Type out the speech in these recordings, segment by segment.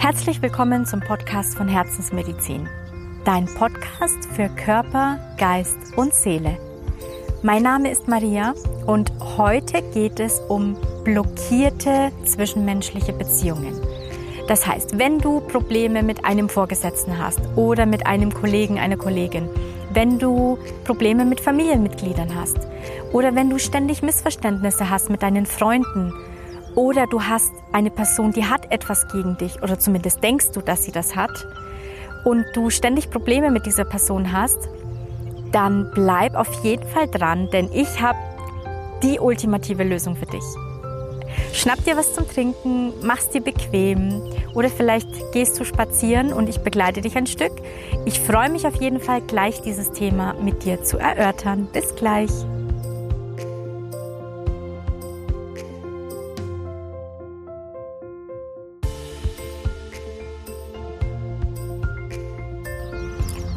Herzlich willkommen zum Podcast von Herzensmedizin. Dein Podcast für Körper, Geist und Seele. Mein Name ist Maria und heute geht es um blockierte zwischenmenschliche Beziehungen. Das heißt, wenn du Probleme mit einem Vorgesetzten hast oder mit einem Kollegen, einer Kollegin, wenn du Probleme mit Familienmitgliedern hast oder wenn du ständig Missverständnisse hast mit deinen Freunden oder du hast eine Person, die hat etwas gegen dich oder zumindest denkst du, dass sie das hat und du ständig Probleme mit dieser Person hast, dann bleib auf jeden Fall dran, denn ich habe die ultimative Lösung für dich. Schnapp dir was zum Trinken, mach's dir bequem oder vielleicht gehst du spazieren und ich begleite dich ein Stück. Ich freue mich auf jeden Fall gleich dieses Thema mit dir zu erörtern. Bis gleich.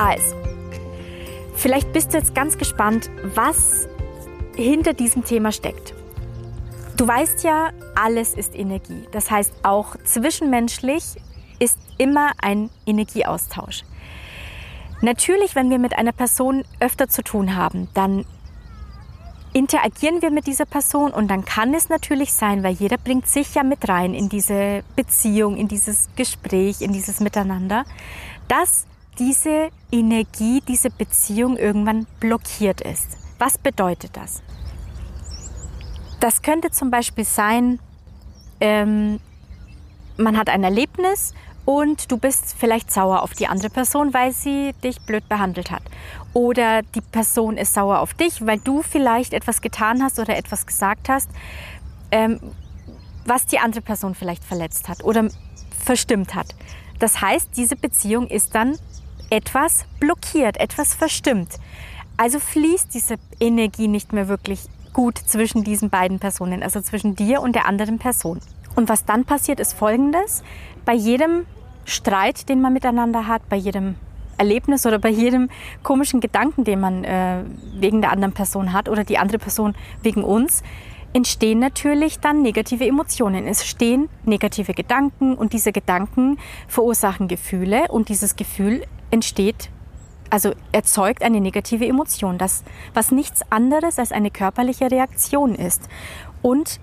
Also, vielleicht bist du jetzt ganz gespannt, was hinter diesem Thema steckt. Du weißt ja, alles ist Energie. Das heißt, auch zwischenmenschlich ist immer ein Energieaustausch. Natürlich, wenn wir mit einer Person öfter zu tun haben, dann interagieren wir mit dieser Person und dann kann es natürlich sein, weil jeder bringt sich ja mit rein in diese Beziehung, in dieses Gespräch, in dieses Miteinander, dass diese Energie, diese Beziehung irgendwann blockiert ist. Was bedeutet das? Das könnte zum Beispiel sein, ähm, man hat ein Erlebnis und du bist vielleicht sauer auf die andere Person, weil sie dich blöd behandelt hat. Oder die Person ist sauer auf dich, weil du vielleicht etwas getan hast oder etwas gesagt hast, ähm, was die andere Person vielleicht verletzt hat oder verstimmt hat. Das heißt, diese Beziehung ist dann etwas blockiert, etwas verstimmt. Also fließt diese Energie nicht mehr wirklich gut zwischen diesen beiden Personen, also zwischen dir und der anderen Person. Und was dann passiert, ist Folgendes. Bei jedem Streit, den man miteinander hat, bei jedem Erlebnis oder bei jedem komischen Gedanken, den man äh, wegen der anderen Person hat oder die andere Person wegen uns, entstehen natürlich dann negative Emotionen. Es stehen negative Gedanken und diese Gedanken verursachen Gefühle und dieses Gefühl entsteht, also erzeugt eine negative Emotion, das, was nichts anderes als eine körperliche Reaktion ist. Und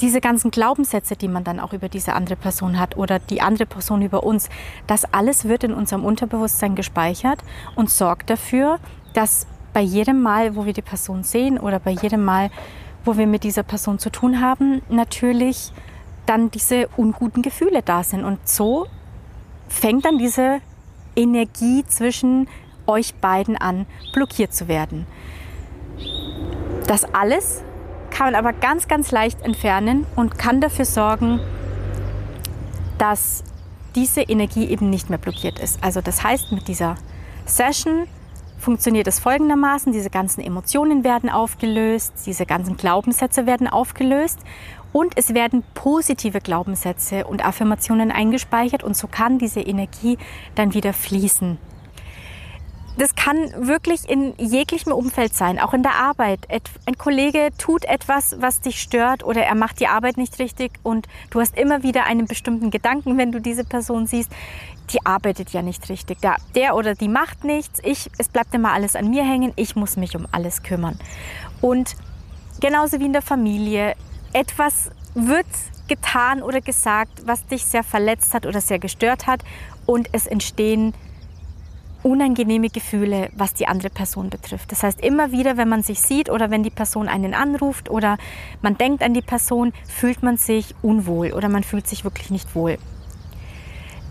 diese ganzen Glaubenssätze, die man dann auch über diese andere Person hat oder die andere Person über uns, das alles wird in unserem Unterbewusstsein gespeichert und sorgt dafür, dass bei jedem Mal, wo wir die Person sehen oder bei jedem Mal, wo wir mit dieser Person zu tun haben, natürlich dann diese unguten Gefühle da sind. Und so fängt dann diese Energie zwischen euch beiden an, blockiert zu werden. Das alles kann man aber ganz, ganz leicht entfernen und kann dafür sorgen, dass diese Energie eben nicht mehr blockiert ist. Also das heißt, mit dieser Session funktioniert es folgendermaßen, diese ganzen Emotionen werden aufgelöst, diese ganzen Glaubenssätze werden aufgelöst und es werden positive Glaubenssätze und Affirmationen eingespeichert und so kann diese Energie dann wieder fließen. Das kann wirklich in jeglichem Umfeld sein, auch in der Arbeit. Ein Kollege tut etwas, was dich stört oder er macht die Arbeit nicht richtig und du hast immer wieder einen bestimmten Gedanken, wenn du diese Person siehst. Die arbeitet ja nicht richtig. Der oder die macht nichts. Ich, es bleibt immer alles an mir hängen. Ich muss mich um alles kümmern. Und genauso wie in der Familie etwas wird getan oder gesagt, was dich sehr verletzt hat oder sehr gestört hat und es entstehen unangenehme Gefühle, was die andere Person betrifft. Das heißt, immer wieder, wenn man sich sieht oder wenn die Person einen anruft oder man denkt an die Person, fühlt man sich unwohl oder man fühlt sich wirklich nicht wohl.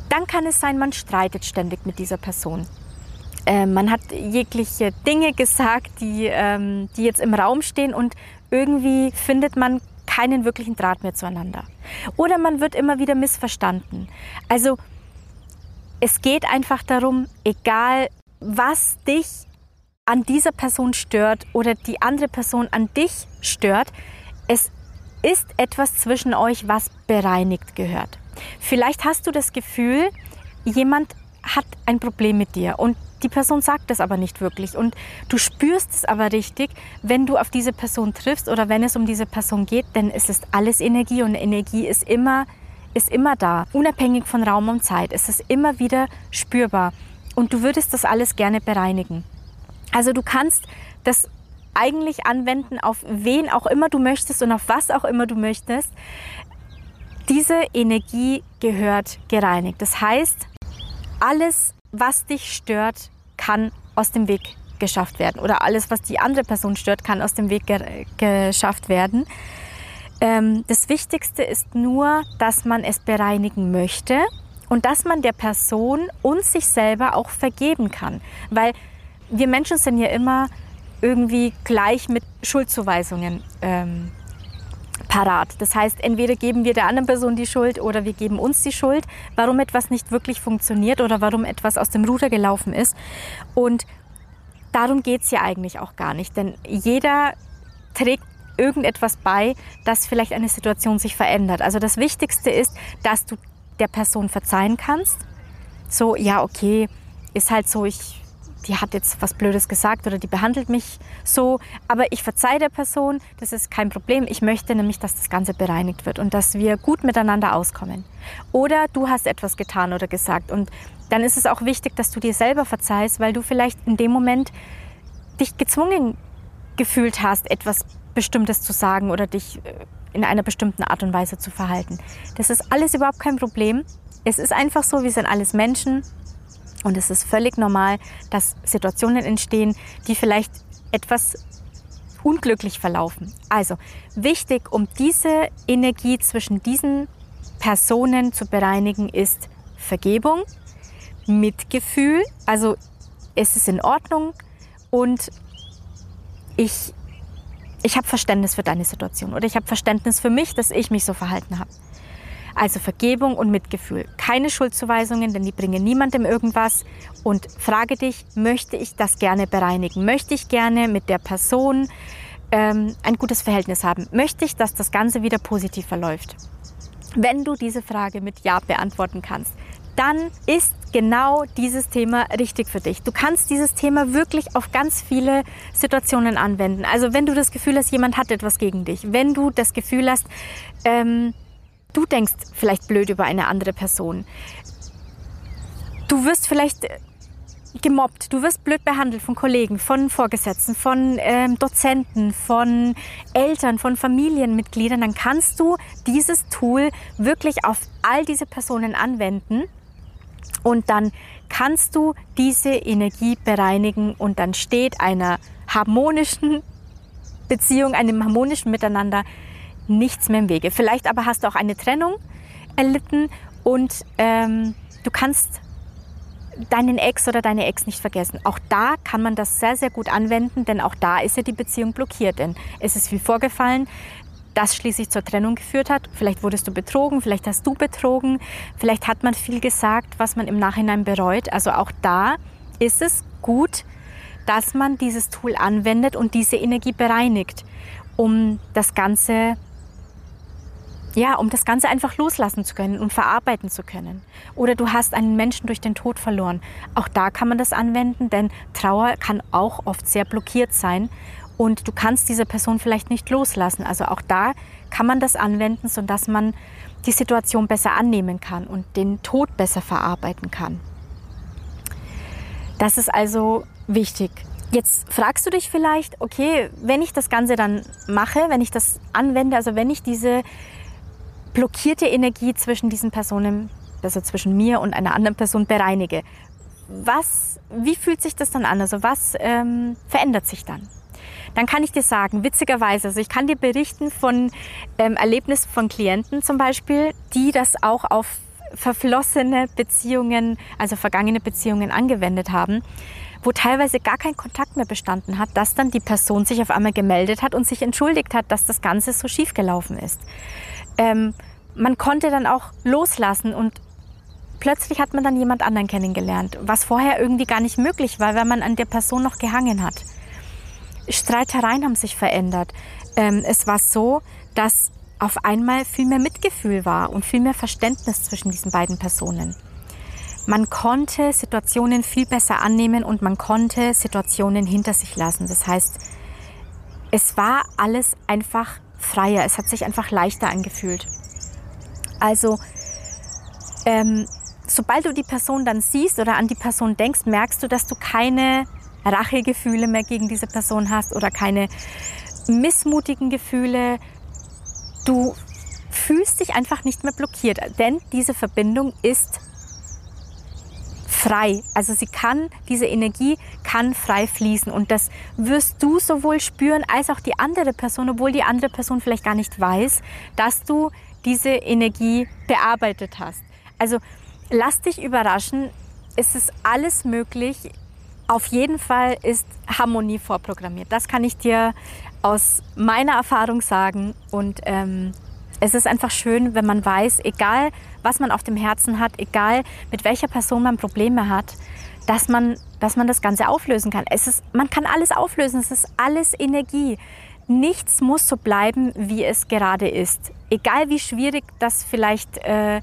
Dann kann es sein, man streitet ständig mit dieser Person. Äh, man hat jegliche Dinge gesagt, die, ähm, die jetzt im Raum stehen und irgendwie findet man keinen wirklichen Draht mehr zueinander. Oder man wird immer wieder missverstanden. Also es geht einfach darum, egal was dich an dieser Person stört oder die andere Person an dich stört, es ist etwas zwischen euch, was bereinigt gehört. Vielleicht hast du das Gefühl, jemand hat ein Problem mit dir und die Person sagt es aber nicht wirklich und du spürst es aber richtig, wenn du auf diese Person triffst oder wenn es um diese Person geht, denn es ist alles Energie und Energie ist immer ist immer da, unabhängig von Raum und Zeit. Es ist immer wieder spürbar und du würdest das alles gerne bereinigen. Also du kannst das eigentlich anwenden auf wen auch immer du möchtest und auf was auch immer du möchtest. Diese Energie gehört gereinigt. Das heißt, alles, was dich stört, kann aus dem Weg geschafft werden. Oder alles, was die andere Person stört, kann aus dem Weg ge geschafft werden. Ähm, das Wichtigste ist nur, dass man es bereinigen möchte und dass man der Person und sich selber auch vergeben kann. Weil wir Menschen sind ja immer irgendwie gleich mit Schuldzuweisungen ähm, parat. Das heißt, entweder geben wir der anderen Person die Schuld oder wir geben uns die Schuld, warum etwas nicht wirklich funktioniert oder warum etwas aus dem Ruder gelaufen ist. Und darum geht es ja eigentlich auch gar nicht, denn jeder trägt irgendetwas bei, dass vielleicht eine Situation sich verändert. Also das Wichtigste ist, dass du der Person verzeihen kannst. So, ja, okay, ist halt so, ich, die hat jetzt was Blödes gesagt oder die behandelt mich so, aber ich verzeihe der Person, das ist kein Problem. Ich möchte nämlich, dass das Ganze bereinigt wird und dass wir gut miteinander auskommen. Oder du hast etwas getan oder gesagt und dann ist es auch wichtig, dass du dir selber verzeihst, weil du vielleicht in dem Moment dich gezwungen gefühlt hast, etwas Bestimmtes zu sagen oder dich äh, in einer bestimmten Art und Weise zu verhalten. Das ist alles überhaupt kein Problem. Es ist einfach so, wir sind alles Menschen und es ist völlig normal, dass Situationen entstehen, die vielleicht etwas unglücklich verlaufen. Also wichtig, um diese Energie zwischen diesen Personen zu bereinigen, ist Vergebung, Mitgefühl, also es ist in Ordnung und ich, ich habe Verständnis für deine Situation oder ich habe Verständnis für mich, dass ich mich so verhalten habe. Also Vergebung und Mitgefühl. Keine Schuldzuweisungen, denn die bringen niemandem irgendwas. Und frage dich, möchte ich das gerne bereinigen? Möchte ich gerne mit der Person ähm, ein gutes Verhältnis haben? Möchte ich, dass das Ganze wieder positiv verläuft? Wenn du diese Frage mit Ja beantworten kannst, dann ist genau dieses Thema richtig für dich. Du kannst dieses Thema wirklich auf ganz viele Situationen anwenden. Also wenn du das Gefühl hast, jemand hat etwas gegen dich, wenn du das Gefühl hast, ähm, du denkst vielleicht blöd über eine andere Person, du wirst vielleicht gemobbt, du wirst blöd behandelt von Kollegen, von Vorgesetzten, von ähm, Dozenten, von Eltern, von Familienmitgliedern, dann kannst du dieses Tool wirklich auf all diese Personen anwenden und dann kannst du diese Energie bereinigen und dann steht einer harmonischen Beziehung, einem harmonischen Miteinander nichts mehr im Wege. Vielleicht aber hast du auch eine Trennung erlitten und ähm, du kannst deinen Ex oder deine Ex nicht vergessen. Auch da kann man das sehr, sehr gut anwenden, denn auch da ist ja die Beziehung blockiert. Denn es ist viel vorgefallen, das schließlich zur Trennung geführt hat. Vielleicht wurdest du betrogen, vielleicht hast du betrogen, vielleicht hat man viel gesagt, was man im Nachhinein bereut. Also auch da ist es gut, dass man dieses Tool anwendet und diese Energie bereinigt, um das Ganze ja, um das Ganze einfach loslassen zu können und verarbeiten zu können. Oder du hast einen Menschen durch den Tod verloren. Auch da kann man das anwenden, denn Trauer kann auch oft sehr blockiert sein und du kannst diese Person vielleicht nicht loslassen. Also auch da kann man das anwenden, sodass man die Situation besser annehmen kann und den Tod besser verarbeiten kann. Das ist also wichtig. Jetzt fragst du dich vielleicht, okay, wenn ich das Ganze dann mache, wenn ich das anwende, also wenn ich diese blockierte Energie zwischen diesen Personen, also zwischen mir und einer anderen Person bereinige, was, wie fühlt sich das dann an? Also was ähm, verändert sich dann? Dann kann ich dir sagen, witzigerweise, also ich kann dir berichten von ähm, Erlebnissen von Klienten zum Beispiel, die das auch auf verflossene Beziehungen, also vergangene Beziehungen angewendet haben, wo teilweise gar kein Kontakt mehr bestanden hat, dass dann die Person sich auf einmal gemeldet hat und sich entschuldigt hat, dass das Ganze so schief gelaufen ist. Ähm, man konnte dann auch loslassen und plötzlich hat man dann jemand anderen kennengelernt, was vorher irgendwie gar nicht möglich war, weil man an der Person noch gehangen hat. Streitereien haben sich verändert. Ähm, es war so, dass auf einmal viel mehr Mitgefühl war und viel mehr Verständnis zwischen diesen beiden Personen. Man konnte Situationen viel besser annehmen und man konnte Situationen hinter sich lassen. Das heißt, es war alles einfach freier, es hat sich einfach leichter angefühlt. Also ähm, sobald du die Person dann siehst oder an die Person denkst, merkst du, dass du keine Rachegefühle mehr gegen diese Person hast oder keine missmutigen Gefühle. Du fühlst dich einfach nicht mehr blockiert, denn diese Verbindung ist frei. Also sie kann, diese Energie kann frei fließen und das wirst du sowohl spüren als auch die andere Person, obwohl die andere Person vielleicht gar nicht weiß, dass du diese Energie bearbeitet hast. Also lass dich überraschen, es ist alles möglich. Auf jeden Fall ist Harmonie vorprogrammiert. Das kann ich dir aus meiner Erfahrung sagen und ähm, es ist einfach schön, wenn man weiß, egal was man auf dem Herzen hat, egal mit welcher Person man Probleme hat, dass man, dass man das Ganze auflösen kann. Es ist, man kann alles auflösen, es ist alles Energie. Nichts muss so bleiben, wie es gerade ist. Egal wie schwierig das vielleicht äh,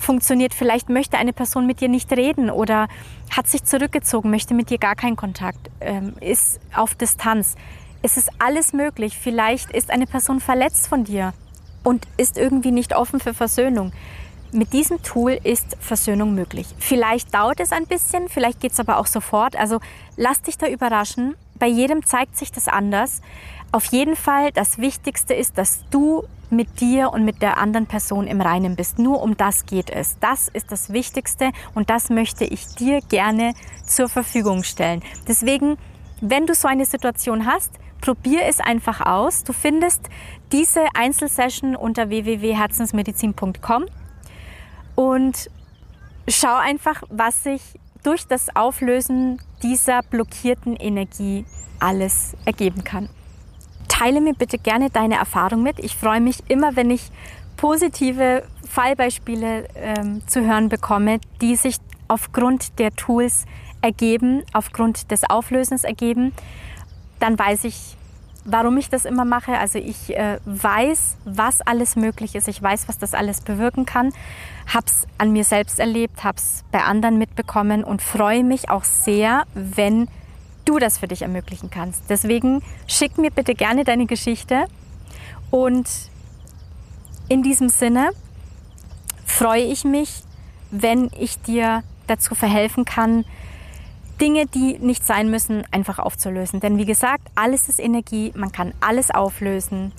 funktioniert, vielleicht möchte eine Person mit dir nicht reden oder hat sich zurückgezogen, möchte mit dir gar keinen Kontakt, ähm, ist auf Distanz. Es ist alles möglich. Vielleicht ist eine Person verletzt von dir und ist irgendwie nicht offen für Versöhnung. Mit diesem Tool ist Versöhnung möglich. Vielleicht dauert es ein bisschen, vielleicht geht es aber auch sofort. Also lass dich da überraschen. Bei jedem zeigt sich das anders. Auf jeden Fall, das Wichtigste ist, dass du mit dir und mit der anderen Person im Reinen bist. Nur um das geht es. Das ist das Wichtigste und das möchte ich dir gerne zur Verfügung stellen. Deswegen, wenn du so eine Situation hast, probier es einfach aus. Du findest diese Einzelsession unter www.herzensmedizin.com und schau einfach, was sich durch das Auflösen dieser blockierten Energie alles ergeben kann. Teile mir bitte gerne deine Erfahrung mit. Ich freue mich immer, wenn ich positive Fallbeispiele ähm, zu hören bekomme, die sich aufgrund der Tools ergeben, aufgrund des Auflösens ergeben dann weiß ich, warum ich das immer mache. Also ich äh, weiß, was alles möglich ist. Ich weiß, was das alles bewirken kann. Hab's an mir selbst erlebt, hab's bei anderen mitbekommen und freue mich auch sehr, wenn du das für dich ermöglichen kannst. Deswegen schick mir bitte gerne deine Geschichte und in diesem Sinne freue ich mich, wenn ich dir dazu verhelfen kann, Dinge, die nicht sein müssen, einfach aufzulösen. Denn wie gesagt, alles ist Energie, man kann alles auflösen.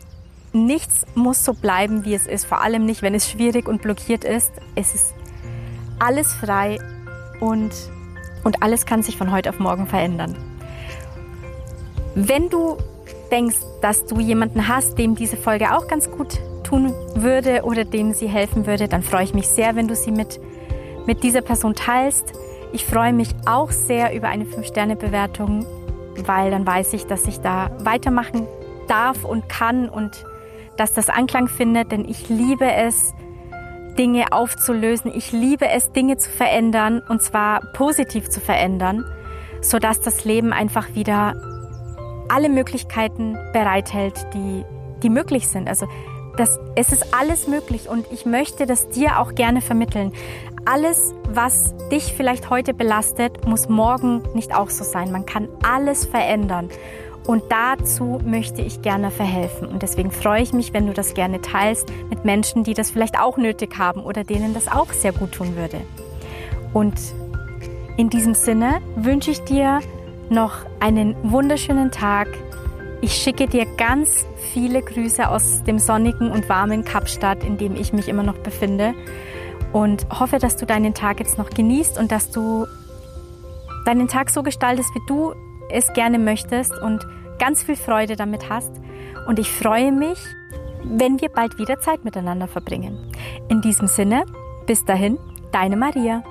Nichts muss so bleiben, wie es ist, vor allem nicht, wenn es schwierig und blockiert ist. Es ist alles frei und, und alles kann sich von heute auf morgen verändern. Wenn du denkst, dass du jemanden hast, dem diese Folge auch ganz gut tun würde oder dem sie helfen würde, dann freue ich mich sehr, wenn du sie mit, mit dieser Person teilst. Ich freue mich auch sehr über eine 5-Sterne-Bewertung, weil dann weiß ich, dass ich da weitermachen darf und kann und dass das Anklang findet, denn ich liebe es, Dinge aufzulösen. Ich liebe es, Dinge zu verändern und zwar positiv zu verändern, sodass das Leben einfach wieder alle Möglichkeiten bereithält, die, die möglich sind. Also das, es ist alles möglich und ich möchte das dir auch gerne vermitteln. Alles, was dich vielleicht heute belastet, muss morgen nicht auch so sein. Man kann alles verändern. Und dazu möchte ich gerne verhelfen. Und deswegen freue ich mich, wenn du das gerne teilst mit Menschen, die das vielleicht auch nötig haben oder denen das auch sehr gut tun würde. Und in diesem Sinne wünsche ich dir noch einen wunderschönen Tag ich schicke dir ganz viele Grüße aus dem sonnigen und warmen Kapstadt, in dem ich mich immer noch befinde. Und hoffe, dass du deinen Tag jetzt noch genießt und dass du deinen Tag so gestaltest, wie du es gerne möchtest und ganz viel Freude damit hast. Und ich freue mich, wenn wir bald wieder Zeit miteinander verbringen. In diesem Sinne, bis dahin, deine Maria.